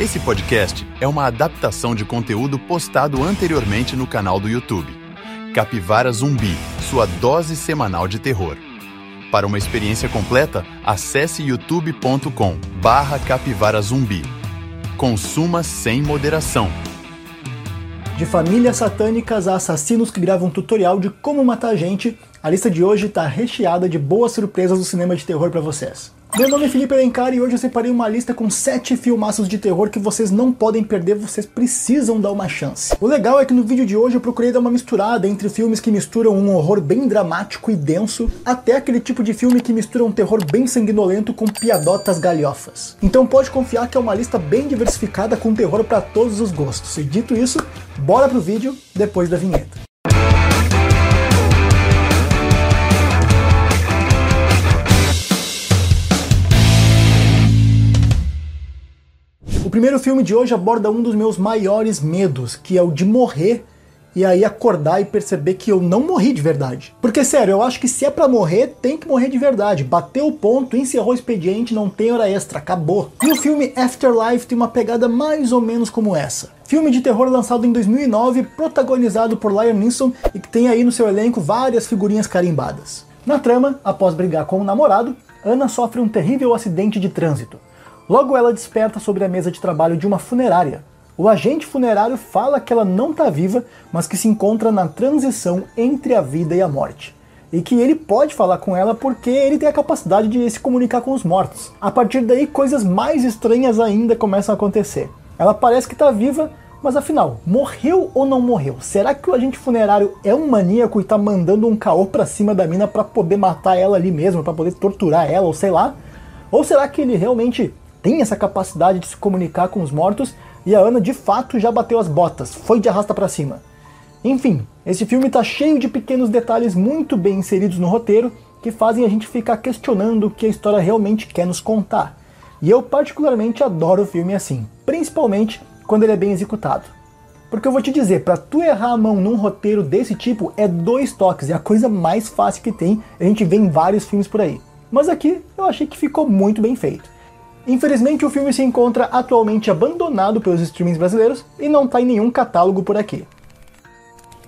Esse podcast é uma adaptação de conteúdo postado anteriormente no canal do YouTube. Capivara Zumbi, sua dose semanal de terror. Para uma experiência completa, acesse youtube.com barra capivara zumbi. Consuma sem moderação. De famílias satânicas a assassinos que gravam tutorial de como matar gente, a lista de hoje está recheada de boas surpresas do cinema de terror para vocês. Meu nome é Felipe Alencar e hoje eu separei uma lista com 7 filmaços de terror que vocês não podem perder, vocês precisam dar uma chance. O legal é que no vídeo de hoje eu procurei dar uma misturada entre filmes que misturam um horror bem dramático e denso, até aquele tipo de filme que mistura um terror bem sanguinolento com piadotas galhofas. Então pode confiar que é uma lista bem diversificada com terror para todos os gostos. E dito isso, bora pro vídeo depois da vinheta. Primeiro filme de hoje aborda um dos meus maiores medos, que é o de morrer e aí acordar e perceber que eu não morri de verdade. Porque sério, eu acho que se é para morrer, tem que morrer de verdade. Bateu o ponto, encerrou o expediente, não tem hora extra, acabou. E o filme Afterlife tem uma pegada mais ou menos como essa. Filme de terror lançado em 2009, protagonizado por Liam Neeson e que tem aí no seu elenco várias figurinhas carimbadas. Na trama, após brigar com o namorado, Ana sofre um terrível acidente de trânsito. Logo ela desperta sobre a mesa de trabalho de uma funerária. O agente funerário fala que ela não está viva, mas que se encontra na transição entre a vida e a morte. E que ele pode falar com ela porque ele tem a capacidade de se comunicar com os mortos. A partir daí, coisas mais estranhas ainda começam a acontecer. Ela parece que está viva, mas afinal, morreu ou não morreu? Será que o agente funerário é um maníaco e está mandando um caô pra cima da mina para poder matar ela ali mesmo, para poder torturar ela, ou sei lá? Ou será que ele realmente tem essa capacidade de se comunicar com os mortos e a Ana de fato já bateu as botas, foi de arrasta para cima. Enfim, esse filme está cheio de pequenos detalhes muito bem inseridos no roteiro que fazem a gente ficar questionando o que a história realmente quer nos contar. E eu particularmente adoro o filme assim, principalmente quando ele é bem executado. Porque eu vou te dizer, para tu errar a mão num roteiro desse tipo é dois toques, é a coisa mais fácil que tem, a gente vê em vários filmes por aí. Mas aqui eu achei que ficou muito bem feito. Infelizmente, o filme se encontra atualmente abandonado pelos streamings brasileiros e não está em nenhum catálogo por aqui.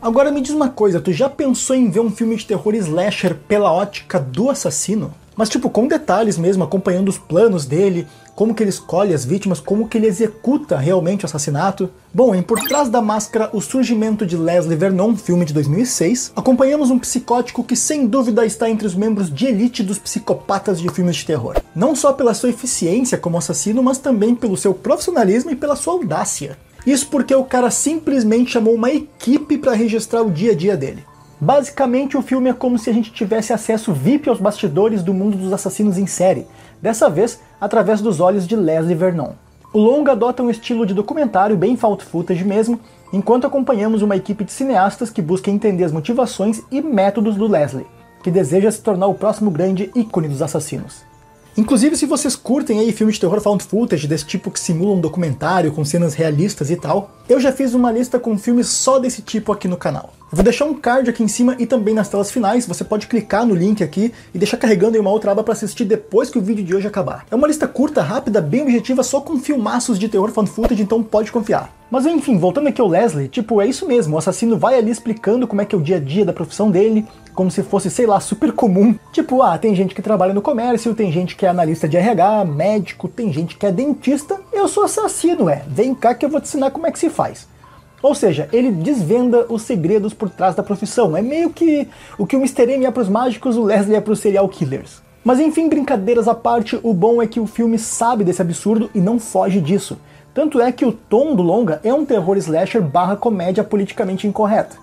Agora me diz uma coisa, tu já pensou em ver um filme de terror slasher pela ótica do assassino? Mas tipo, com detalhes mesmo, acompanhando os planos dele, como que ele escolhe as vítimas, como que ele executa realmente o assassinato. Bom, em Por Trás da Máscara, o surgimento de Leslie Vernon, filme de 2006, acompanhamos um psicótico que sem dúvida está entre os membros de elite dos psicopatas de filmes de terror. Não só pela sua eficiência como assassino, mas também pelo seu profissionalismo e pela sua audácia. Isso porque o cara simplesmente chamou uma equipe para registrar o dia a dia dele. Basicamente, o filme é como se a gente tivesse acesso VIP aos bastidores do mundo dos assassinos em série, dessa vez através dos olhos de Leslie Vernon. O longa adota um estilo de documentário bem found footage mesmo, enquanto acompanhamos uma equipe de cineastas que busca entender as motivações e métodos do Leslie, que deseja se tornar o próximo grande ícone dos assassinos. Inclusive, se vocês curtem aí filmes de terror found footage desse tipo que simulam um documentário com cenas realistas e tal, eu já fiz uma lista com filmes só desse tipo aqui no canal. Vou deixar um card aqui em cima e também nas telas finais, você pode clicar no link aqui e deixar carregando em uma outra aba para assistir depois que o vídeo de hoje acabar. É uma lista curta, rápida, bem objetiva, só com filmaços de terror fan footage, então pode confiar. Mas enfim, voltando aqui ao Leslie, tipo, é isso mesmo, o assassino vai ali explicando como é que é o dia a dia da profissão dele, como se fosse, sei lá, super comum. Tipo, ah, tem gente que trabalha no comércio, tem gente que é analista de RH, médico, tem gente que é dentista, eu sou assassino, é. Vem cá que eu vou te ensinar como é que se faz. Ou seja, ele desvenda os segredos por trás da profissão. É meio que o que o Mr. M é para os mágicos, o Leslie é para os serial killers. Mas enfim, brincadeiras à parte, o bom é que o filme sabe desse absurdo e não foge disso. Tanto é que o tom do longa é um terror slasher barra comédia politicamente incorreta.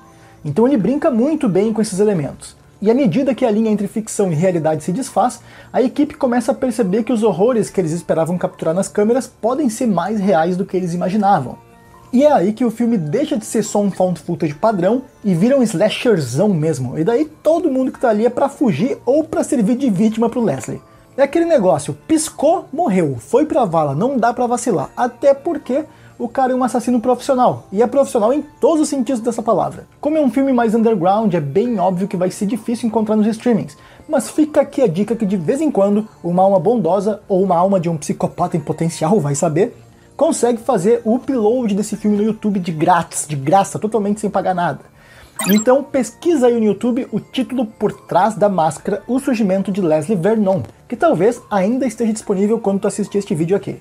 Então ele brinca muito bem com esses elementos. E à medida que a linha entre ficção e realidade se desfaz, a equipe começa a perceber que os horrores que eles esperavam capturar nas câmeras podem ser mais reais do que eles imaginavam. E é aí que o filme deixa de ser só um found footage padrão e vira um slasherzão mesmo. E daí todo mundo que tá ali é pra fugir ou pra servir de vítima pro Leslie. É aquele negócio, piscou, morreu, foi pra vala, não dá pra vacilar. Até porque o cara é um assassino profissional. E é profissional em todos os sentidos dessa palavra. Como é um filme mais underground, é bem óbvio que vai ser difícil encontrar nos streamings. Mas fica aqui a dica que de vez em quando, uma alma bondosa ou uma alma de um psicopata em potencial, vai saber, consegue fazer o upload desse filme no YouTube de grátis, de graça, totalmente sem pagar nada. Então pesquisa aí no YouTube o título Por Trás da Máscara, o surgimento de Leslie Vernon, que talvez ainda esteja disponível quando tu assistir este vídeo aqui.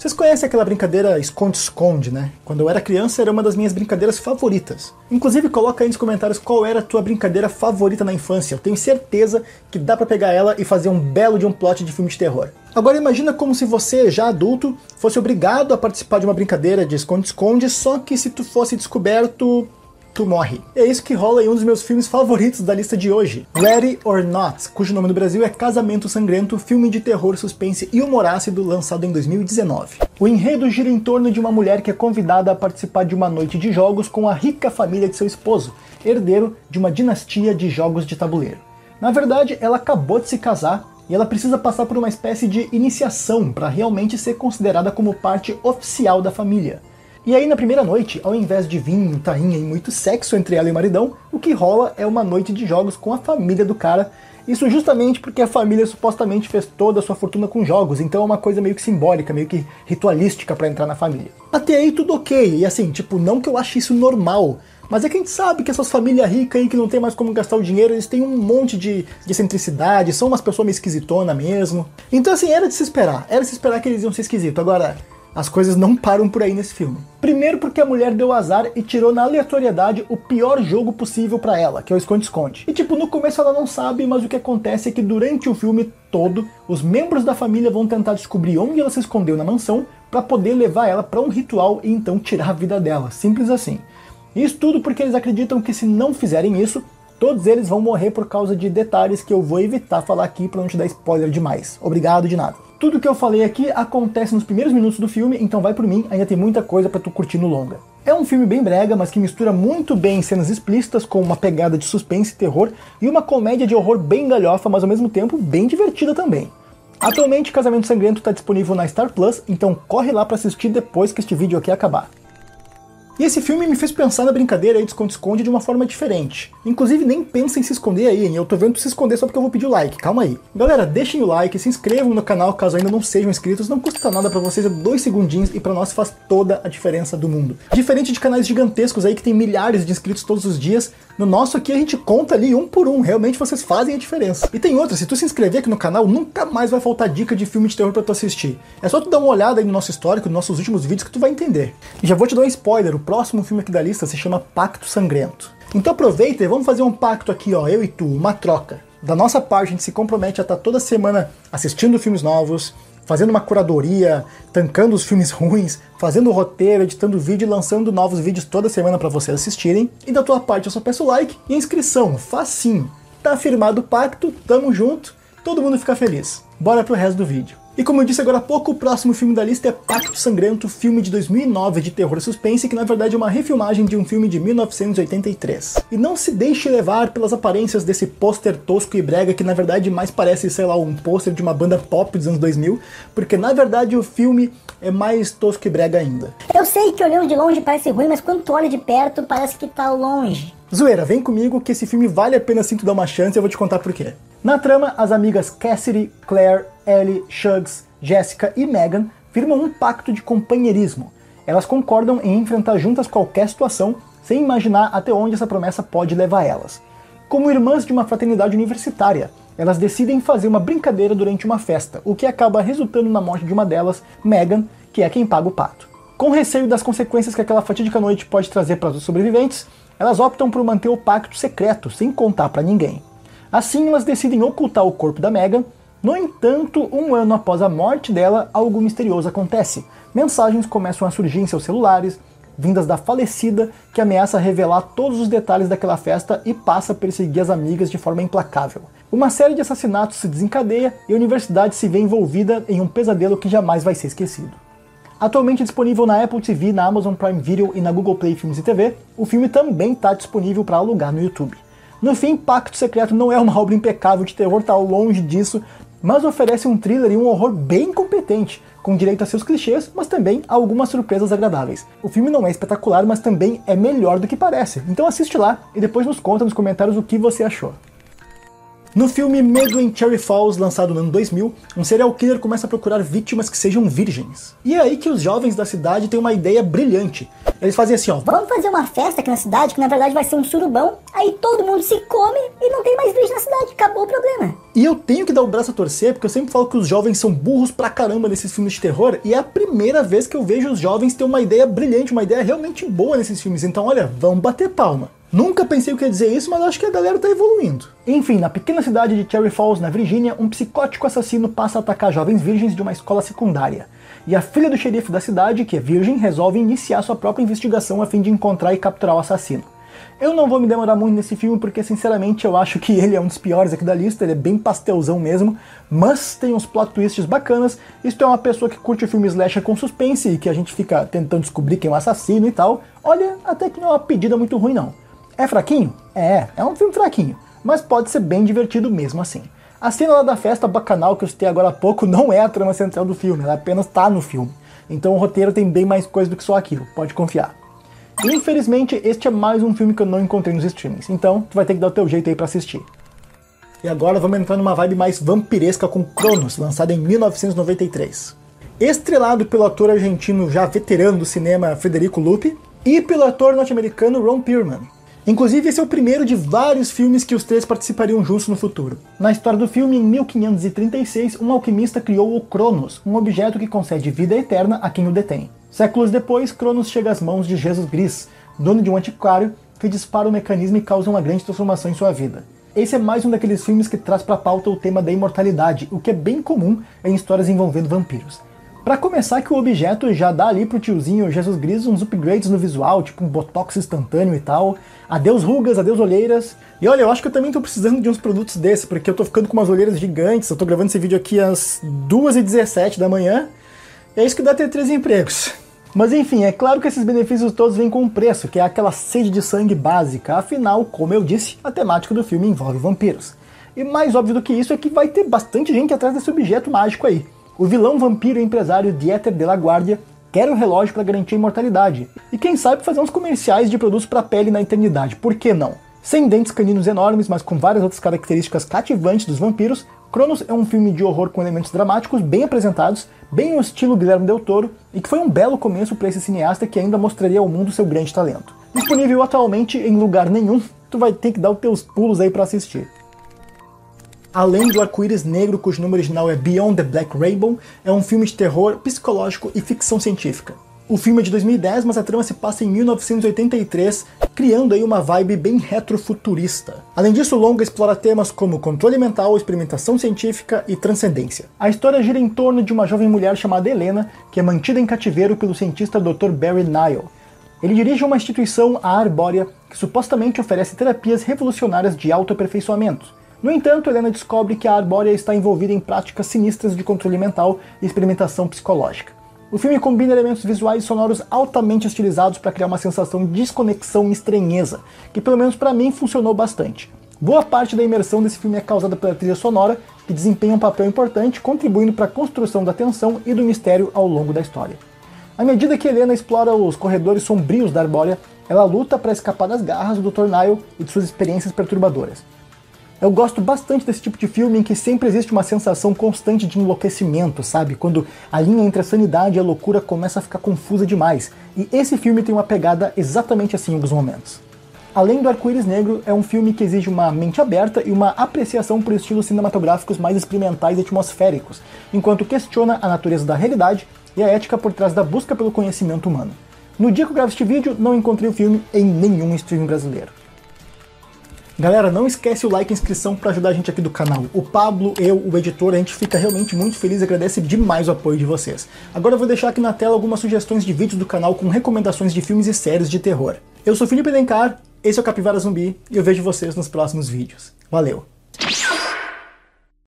Vocês conhecem aquela brincadeira esconde-esconde, né? Quando eu era criança era uma das minhas brincadeiras favoritas. Inclusive coloca aí nos comentários qual era a tua brincadeira favorita na infância. Eu tenho certeza que dá para pegar ela e fazer um belo de um plot de filme de terror. Agora imagina como se você, já adulto, fosse obrigado a participar de uma brincadeira de esconde-esconde, só que se tu fosse descoberto tu morre. é isso que rola em um dos meus filmes favoritos da lista de hoje, Ready or Not, cujo nome no Brasil é Casamento Sangrento, filme de terror, suspense e humor ácido lançado em 2019. O enredo gira em torno de uma mulher que é convidada a participar de uma noite de jogos com a rica família de seu esposo, herdeiro de uma dinastia de jogos de tabuleiro. Na verdade, ela acabou de se casar e ela precisa passar por uma espécie de iniciação para realmente ser considerada como parte oficial da família. E aí na primeira noite, ao invés de vinho, tainha e muito sexo entre ela e o maridão, o que rola é uma noite de jogos com a família do cara. Isso justamente porque a família supostamente fez toda a sua fortuna com jogos, então é uma coisa meio que simbólica, meio que ritualística para entrar na família. Até aí tudo ok, e assim, tipo, não que eu ache isso normal, mas é que a gente sabe que essas famílias ricas aí que não tem mais como gastar o dinheiro, eles têm um monte de, de excentricidade, são umas pessoas meio esquisitonas mesmo. Então assim, era de se esperar, era de se esperar que eles iam ser esquisitos. Agora, as coisas não param por aí nesse filme. Primeiro porque a mulher deu azar e tirou na aleatoriedade o pior jogo possível para ela, que é o esconde-esconde. E tipo, no começo ela não sabe, mas o que acontece é que durante o filme todo, os membros da família vão tentar descobrir onde ela se escondeu na mansão para poder levar ela para um ritual e então tirar a vida dela, simples assim. Isso tudo porque eles acreditam que se não fizerem isso, todos eles vão morrer por causa de detalhes que eu vou evitar falar aqui para não te dar spoiler demais. Obrigado de nada. Tudo que eu falei aqui acontece nos primeiros minutos do filme, então vai por mim, ainda tem muita coisa para tu curtir no longa. É um filme bem brega, mas que mistura muito bem cenas explícitas com uma pegada de suspense e terror e uma comédia de horror bem galhofa, mas ao mesmo tempo bem divertida também. Atualmente, Casamento Sangrento está disponível na Star Plus, então corre lá para assistir depois que este vídeo aqui acabar. E esse filme me fez pensar na brincadeira aí de esconde-esconde de uma forma diferente. Inclusive, nem pensa em se esconder aí? Eu tô vendo se esconder só porque eu vou pedir o like, calma aí. Galera, deixem o like, se inscrevam no canal caso ainda não sejam inscritos, não custa nada para vocês, é dois segundinhos e para nós faz toda a diferença do mundo. Diferente de canais gigantescos aí que tem milhares de inscritos todos os dias, no nosso aqui a gente conta ali um por um, realmente vocês fazem a diferença. E tem outra, se tu se inscrever aqui no canal, nunca mais vai faltar dica de filme de terror para tu assistir. É só tu dar uma olhada aí no nosso histórico, nos nossos últimos vídeos que tu vai entender. E já vou te dar um spoiler, o próximo filme aqui da lista se chama Pacto Sangrento. Então aproveita e vamos fazer um pacto aqui, ó, eu e tu, uma troca. Da nossa parte, a gente se compromete a estar toda semana assistindo filmes novos, fazendo uma curadoria, tancando os filmes ruins, fazendo roteiro, editando vídeo e lançando novos vídeos toda semana para vocês assistirem. E da tua parte eu só peço like e inscrição, facinho. Tá firmado o pacto, tamo junto, todo mundo fica feliz. Bora pro resto do vídeo. E como eu disse agora há pouco, o próximo filme da lista é Pacto Sangrento, filme de 2009 de terror e suspense, que na verdade é uma refilmagem de um filme de 1983. E não se deixe levar pelas aparências desse pôster tosco e brega, que na verdade mais parece, sei lá, um pôster de uma banda pop dos anos 2000, porque na verdade o filme é mais tosco e brega ainda. Eu sei que olhando de longe parece ruim, mas quando tu olha de perto parece que tá longe. Zoeira, vem comigo que esse filme vale a pena sim tu dar uma chance e eu vou te contar por quê. Na trama, as amigas Cassidy, Claire, Ellie, Shugs, Jessica e Megan firmam um pacto de companheirismo. Elas concordam em enfrentar juntas qualquer situação, sem imaginar até onde essa promessa pode levar elas. Como irmãs de uma fraternidade universitária, elas decidem fazer uma brincadeira durante uma festa, o que acaba resultando na morte de uma delas, Megan, que é quem paga o pato. Com receio das consequências que aquela fatídica noite pode trazer para os sobreviventes, elas optam por manter o pacto secreto, sem contar para ninguém. Assim, elas decidem ocultar o corpo da Megan. No entanto, um ano após a morte dela, algo misterioso acontece. Mensagens começam a surgir em seus celulares, vindas da falecida, que ameaça revelar todos os detalhes daquela festa e passa a perseguir as amigas de forma implacável. Uma série de assassinatos se desencadeia e a universidade se vê envolvida em um pesadelo que jamais vai ser esquecido. Atualmente disponível na Apple TV, na Amazon Prime Video e na Google Play Filmes e TV, o filme também está disponível para alugar no YouTube. No fim, Pacto Secreto não é uma obra impecável de terror, tá longe disso, mas oferece um thriller e um horror bem competente, com direito a seus clichês, mas também a algumas surpresas agradáveis. O filme não é espetacular, mas também é melhor do que parece. Então assiste lá e depois nos conta nos comentários o que você achou. No filme Medo em Cherry Falls, lançado no ano 2000, um serial killer começa a procurar vítimas que sejam virgens. E é aí que os jovens da cidade têm uma ideia brilhante. Eles fazem assim, ó, Vamos fazer uma festa aqui na cidade, que na verdade vai ser um surubão, aí todo mundo se come e não tem mais virgem na cidade, acabou o problema. E eu tenho que dar o braço a torcer, porque eu sempre falo que os jovens são burros pra caramba nesses filmes de terror, e é a primeira vez que eu vejo os jovens ter uma ideia brilhante, uma ideia realmente boa nesses filmes. Então, olha, vamos bater palma. Nunca pensei que ia dizer isso, mas acho que a galera tá evoluindo. Enfim, na pequena cidade de Cherry Falls, na Virgínia, um psicótico assassino passa a atacar jovens virgens de uma escola secundária. E a filha do xerife da cidade, que é virgem, resolve iniciar sua própria investigação a fim de encontrar e capturar o assassino. Eu não vou me demorar muito nesse filme porque, sinceramente, eu acho que ele é um dos piores aqui da lista, ele é bem pastelzão mesmo, mas tem uns plot twists bacanas. Isto é uma pessoa que curte o filme slasher com suspense e que a gente fica tentando descobrir quem é o assassino e tal. Olha, até que não é uma pedida muito ruim não. É fraquinho? É, é um filme fraquinho, mas pode ser bem divertido mesmo assim. A cena lá da festa bacanal que eu citei agora há pouco não é a trama central do filme, ela apenas tá no filme. Então o roteiro tem bem mais coisa do que só aquilo, pode confiar. Infelizmente, este é mais um filme que eu não encontrei nos streamings, então tu vai ter que dar o teu jeito aí pra assistir. E agora vamos entrar numa vibe mais vampiresca com Cronos, lançado em 1993. Estrelado pelo ator argentino já veterano do cinema Federico Lupi e pelo ator norte-americano Ron Perlman. Inclusive, esse é o primeiro de vários filmes que os três participariam juntos no futuro. Na história do filme, em 1536, um alquimista criou o Cronos, um objeto que concede vida eterna a quem o detém. Séculos depois, Cronos chega às mãos de Jesus Gris, dono de um antiquário, que dispara o mecanismo e causa uma grande transformação em sua vida. Esse é mais um daqueles filmes que traz para pauta o tema da imortalidade, o que é bem comum em histórias envolvendo vampiros. Para começar que o objeto já dá ali pro tiozinho Jesus Gris uns upgrades no visual, tipo um botox instantâneo e tal. Adeus rugas, adeus olheiras. E olha, eu acho que eu também tô precisando de uns produtos desses, porque eu tô ficando com umas olheiras gigantes. Eu tô gravando esse vídeo aqui às 2h17 da manhã. É isso que dá ter três empregos. Mas enfim, é claro que esses benefícios todos vêm com um preço, que é aquela sede de sangue básica. Afinal, como eu disse, a temática do filme envolve vampiros. E mais óbvio do que isso é que vai ter bastante gente atrás desse objeto mágico aí. O vilão vampiro e empresário Dieter de la Guardia quer o relógio para garantir a imortalidade. E quem sabe fazer uns comerciais de produtos para pele na eternidade, por que não? Sem dentes caninos enormes, mas com várias outras características cativantes dos vampiros, Cronos é um filme de horror com elementos dramáticos bem apresentados, bem no estilo Guilherme Del Toro, e que foi um belo começo para esse cineasta que ainda mostraria ao mundo seu grande talento. Disponível atualmente em lugar nenhum, tu vai ter que dar os teus pulos aí para assistir. Além do Arco-Íris Negro, cujo nome original é Beyond the Black Rainbow, é um filme de terror psicológico e ficção científica. O filme é de 2010, mas a trama se passa em 1983, criando aí uma vibe bem retrofuturista. Além disso, o longa explora temas como controle mental, experimentação científica e transcendência. A história gira em torno de uma jovem mulher chamada Helena, que é mantida em cativeiro pelo cientista Dr. Barry Nile. Ele dirige uma instituição, a Arbórea, que supostamente oferece terapias revolucionárias de autoaperfeiçoamento. No entanto, Helena descobre que a Arbórea está envolvida em práticas sinistras de controle mental e experimentação psicológica. O filme combina elementos visuais e sonoros altamente estilizados para criar uma sensação de desconexão e estranheza, que pelo menos para mim funcionou bastante. Boa parte da imersão desse filme é causada pela trilha sonora, que desempenha um papel importante, contribuindo para a construção da tensão e do mistério ao longo da história. À medida que Helena explora os corredores sombrios da Arbórea, ela luta para escapar das garras do Dr. Nile e de suas experiências perturbadoras. Eu gosto bastante desse tipo de filme em que sempre existe uma sensação constante de enlouquecimento, sabe? Quando a linha entre a sanidade e a loucura começa a ficar confusa demais. E esse filme tem uma pegada exatamente assim em alguns momentos. Além do Arco-Íris Negro, é um filme que exige uma mente aberta e uma apreciação por estilos cinematográficos mais experimentais e atmosféricos, enquanto questiona a natureza da realidade e a ética por trás da busca pelo conhecimento humano. No dia que eu gravo este vídeo, não encontrei o filme em nenhum streaming brasileiro. Galera, não esquece o like e inscrição para ajudar a gente aqui do canal. O Pablo, eu, o editor, a gente fica realmente muito feliz e agradece demais o apoio de vocês. Agora eu vou deixar aqui na tela algumas sugestões de vídeos do canal com recomendações de filmes e séries de terror. Eu sou Felipe Dencar, esse é o Capivara Zumbi e eu vejo vocês nos próximos vídeos. Valeu!